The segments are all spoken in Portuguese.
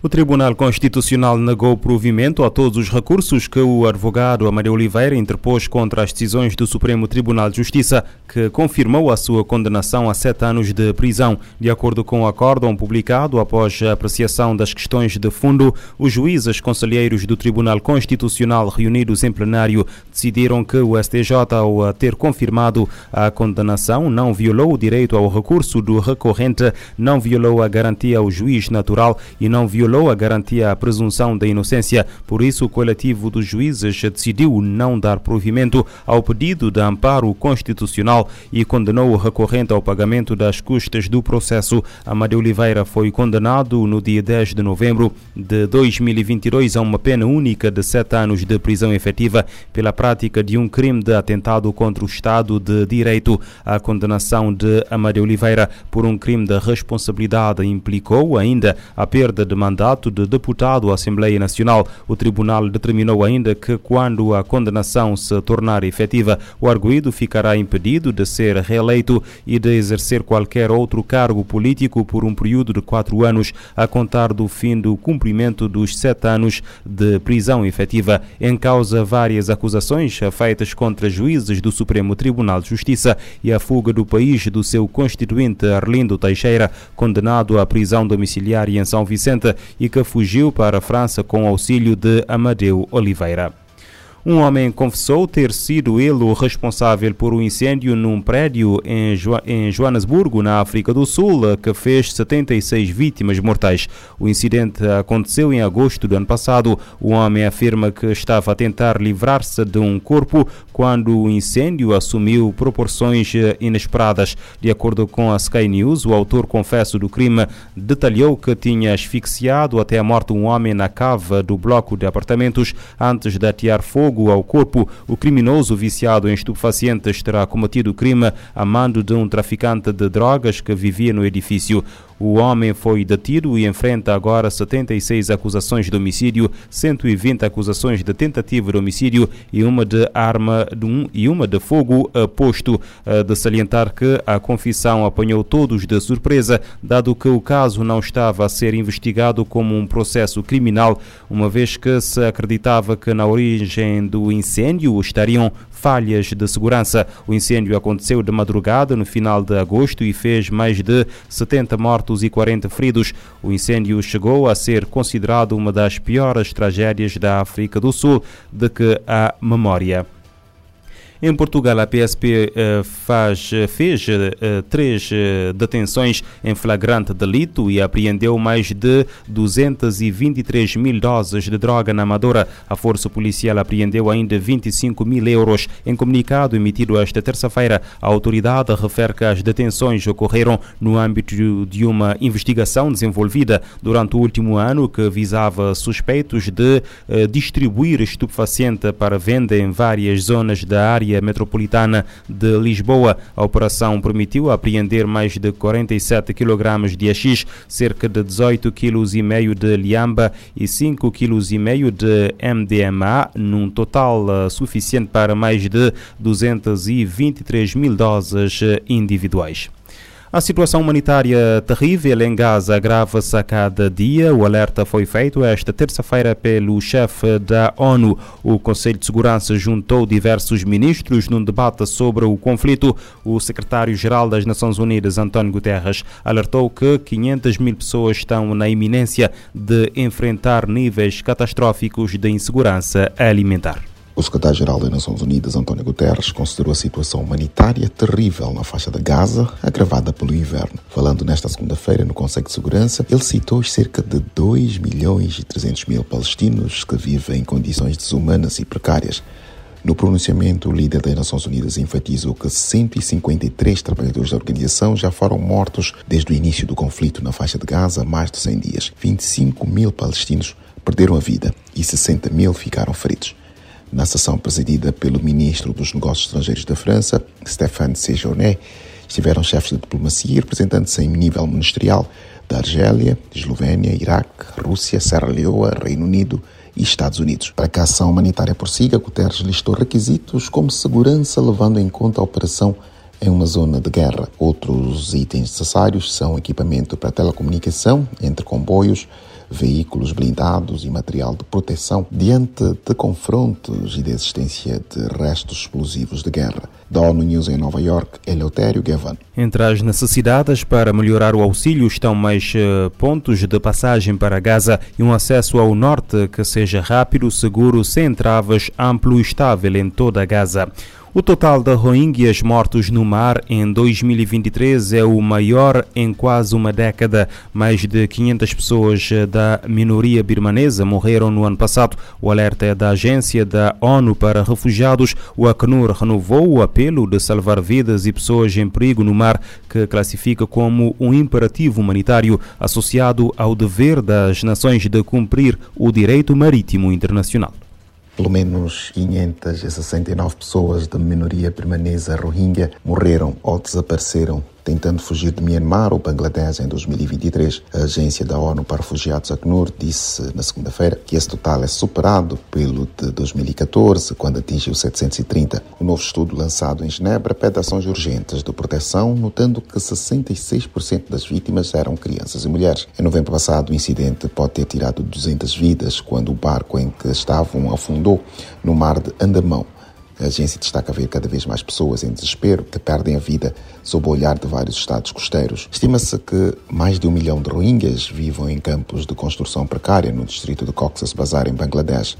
O Tribunal Constitucional negou provimento a todos os recursos que o advogado Amadeu Oliveira interpôs contra as decisões do Supremo Tribunal de Justiça, que confirmou a sua condenação a sete anos de prisão. De acordo com o acórdão publicado após a apreciação das questões de fundo, os juízes conselheiros do Tribunal Constitucional reunidos em plenário decidiram que o STJ, ao ter confirmado a condenação, não violou o direito ao recurso do recorrente, não violou a garantia ao juiz natural e não violou violou a garantia à presunção da inocência. Por isso, o coletivo dos juízes decidiu não dar provimento ao pedido de amparo constitucional e condenou o recorrente ao pagamento das custas do processo. Amadeu Oliveira foi condenado no dia 10 de novembro de 2022 a uma pena única de sete anos de prisão efetiva pela prática de um crime de atentado contra o Estado de Direito. A condenação de Amadeu Oliveira por um crime de responsabilidade implicou ainda a perda de mandato mandato de deputado à Assembleia Nacional. O tribunal determinou ainda que, quando a condenação se tornar efetiva, o arguído ficará impedido de ser reeleito e de exercer qualquer outro cargo político por um período de quatro anos, a contar do fim do cumprimento dos sete anos de prisão efetiva. Em causa várias acusações feitas contra juízes do Supremo Tribunal de Justiça e a fuga do país do seu constituinte Arlindo Teixeira, condenado à prisão domiciliar em São Vicente e que fugiu para a França com auxílio de Amadeu Oliveira. Um homem confessou ter sido ele o responsável por um incêndio num prédio em, jo em Joanesburgo, na África do Sul, que fez 76 vítimas mortais. O incidente aconteceu em agosto do ano passado. O homem afirma que estava a tentar livrar-se de um corpo quando o incêndio assumiu proporções inesperadas. De acordo com a Sky News, o autor confesso do crime detalhou que tinha asfixiado até a morte um homem na cava do bloco de apartamentos antes de atear fogo fogo ao corpo, o criminoso viciado em estupefacientes terá cometido o crime a mando de um traficante de drogas que vivia no edifício. O homem foi detido e enfrenta agora 76 acusações de homicídio, 120 acusações de tentativa de homicídio e uma de arma de um, e uma de fogo posto. De salientar que a confissão apanhou todos de surpresa, dado que o caso não estava a ser investigado como um processo criminal, uma vez que se acreditava que na origem do incêndio estariam falhas de segurança. O incêndio aconteceu de madrugada no final de agosto e fez mais de 70 mortos e 40 feridos. O incêndio chegou a ser considerado uma das piores tragédias da África do Sul de que há memória. Em Portugal, a PSP eh, faz, fez eh, três eh, detenções em flagrante delito e apreendeu mais de 223 mil doses de droga na Amadora. A Força Policial apreendeu ainda 25 mil euros. Em comunicado emitido esta terça-feira, a autoridade refere que as detenções ocorreram no âmbito de uma investigação desenvolvida durante o último ano que visava suspeitos de distribuir estupefaciente para venda em várias zonas da área área metropolitana de Lisboa. A operação permitiu apreender mais de 47 kg de AX, cerca de 18 kg de liamba e 5 kg de MDMA, num total uh, suficiente para mais de 223 mil doses individuais. A situação humanitária terrível em Gaza agrava-se a cada dia. O alerta foi feito esta terça-feira pelo chefe da ONU. O Conselho de Segurança juntou diversos ministros num debate sobre o conflito. O secretário-geral das Nações Unidas, António Guterres, alertou que 500 mil pessoas estão na iminência de enfrentar níveis catastróficos de insegurança alimentar. O secretário-geral das Nações Unidas, António Guterres, considerou a situação humanitária terrível na faixa de Gaza, agravada pelo inverno. Falando nesta segunda-feira no Conselho de Segurança, ele citou os cerca de 2 milhões e 300 mil palestinos que vivem em condições desumanas e precárias. No pronunciamento, o líder das Nações Unidas enfatizou que 153 trabalhadores da organização já foram mortos desde o início do conflito na faixa de Gaza há mais de 100 dias. 25 mil palestinos perderam a vida e 60 mil ficaram feridos. Na sessão presidida pelo ministro dos Negócios Estrangeiros da França, Stéphane Séjourné, estiveram chefes de diplomacia e representantes em nível ministerial da Argélia, Eslovénia, Iraque, Rússia, Serra Leoa, Reino Unido e Estados Unidos. Para que a ação humanitária prossiga, Guterres listou requisitos como segurança, levando em conta a operação em uma zona de guerra. Outros itens necessários são equipamento para telecomunicação entre comboios, veículos blindados e material de proteção diante de confrontos e de existência de restos explosivos de guerra. Da ONU News em Nova York, Eleutério Gavan. Entre as necessidades para melhorar o auxílio estão mais uh, pontos de passagem para Gaza e um acesso ao norte que seja rápido, seguro, sem travas, amplo e estável em toda a Gaza. O total de Rohingyas mortos no mar em 2023 é o maior em quase uma década. Mais de 500 pessoas da minoria birmanesa morreram no ano passado. O alerta é da Agência da ONU para Refugiados. O Acnur renovou o apelo de salvar vidas e pessoas em perigo no mar, que classifica como um imperativo humanitário associado ao dever das nações de cumprir o direito marítimo internacional. Pelo menos 569 pessoas da minoria birmanesa Rohingya morreram ou desapareceram tentando fugir de Myanmar ou Bangladesh em 2023. A agência da ONU para Refugiados, ACNUR, disse na segunda-feira que esse total é superado pelo de 2014, quando atingiu 730. O novo estudo lançado em Genebra pede ações urgentes de proteção, notando que 66% das vítimas eram crianças e mulheres. Em novembro passado, o incidente pode ter tirado 200 vidas quando o barco em que estavam afundou no mar de Andamão. A agência destaca ver cada vez mais pessoas em desespero que perdem a vida sob o olhar de vários estados costeiros. Estima-se que mais de um milhão de rohingyas vivam em campos de construção precária no distrito de Cox's Bazar, em Bangladesh.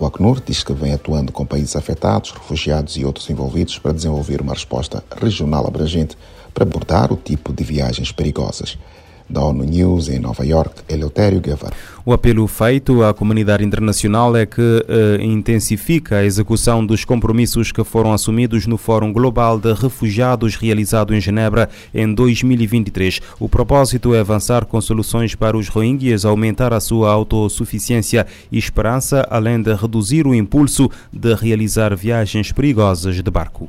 O Acnur diz que vem atuando com países afetados, refugiados e outros envolvidos para desenvolver uma resposta regional abrangente para abordar o tipo de viagens perigosas da ONU News em Nova York, Eleutério Guevara. O apelo feito à comunidade internacional é que uh, intensifica a execução dos compromissos que foram assumidos no Fórum Global de Refugiados realizado em Genebra em 2023. O propósito é avançar com soluções para os Rohingyas, aumentar a sua autossuficiência e esperança, além de reduzir o impulso de realizar viagens perigosas de barco.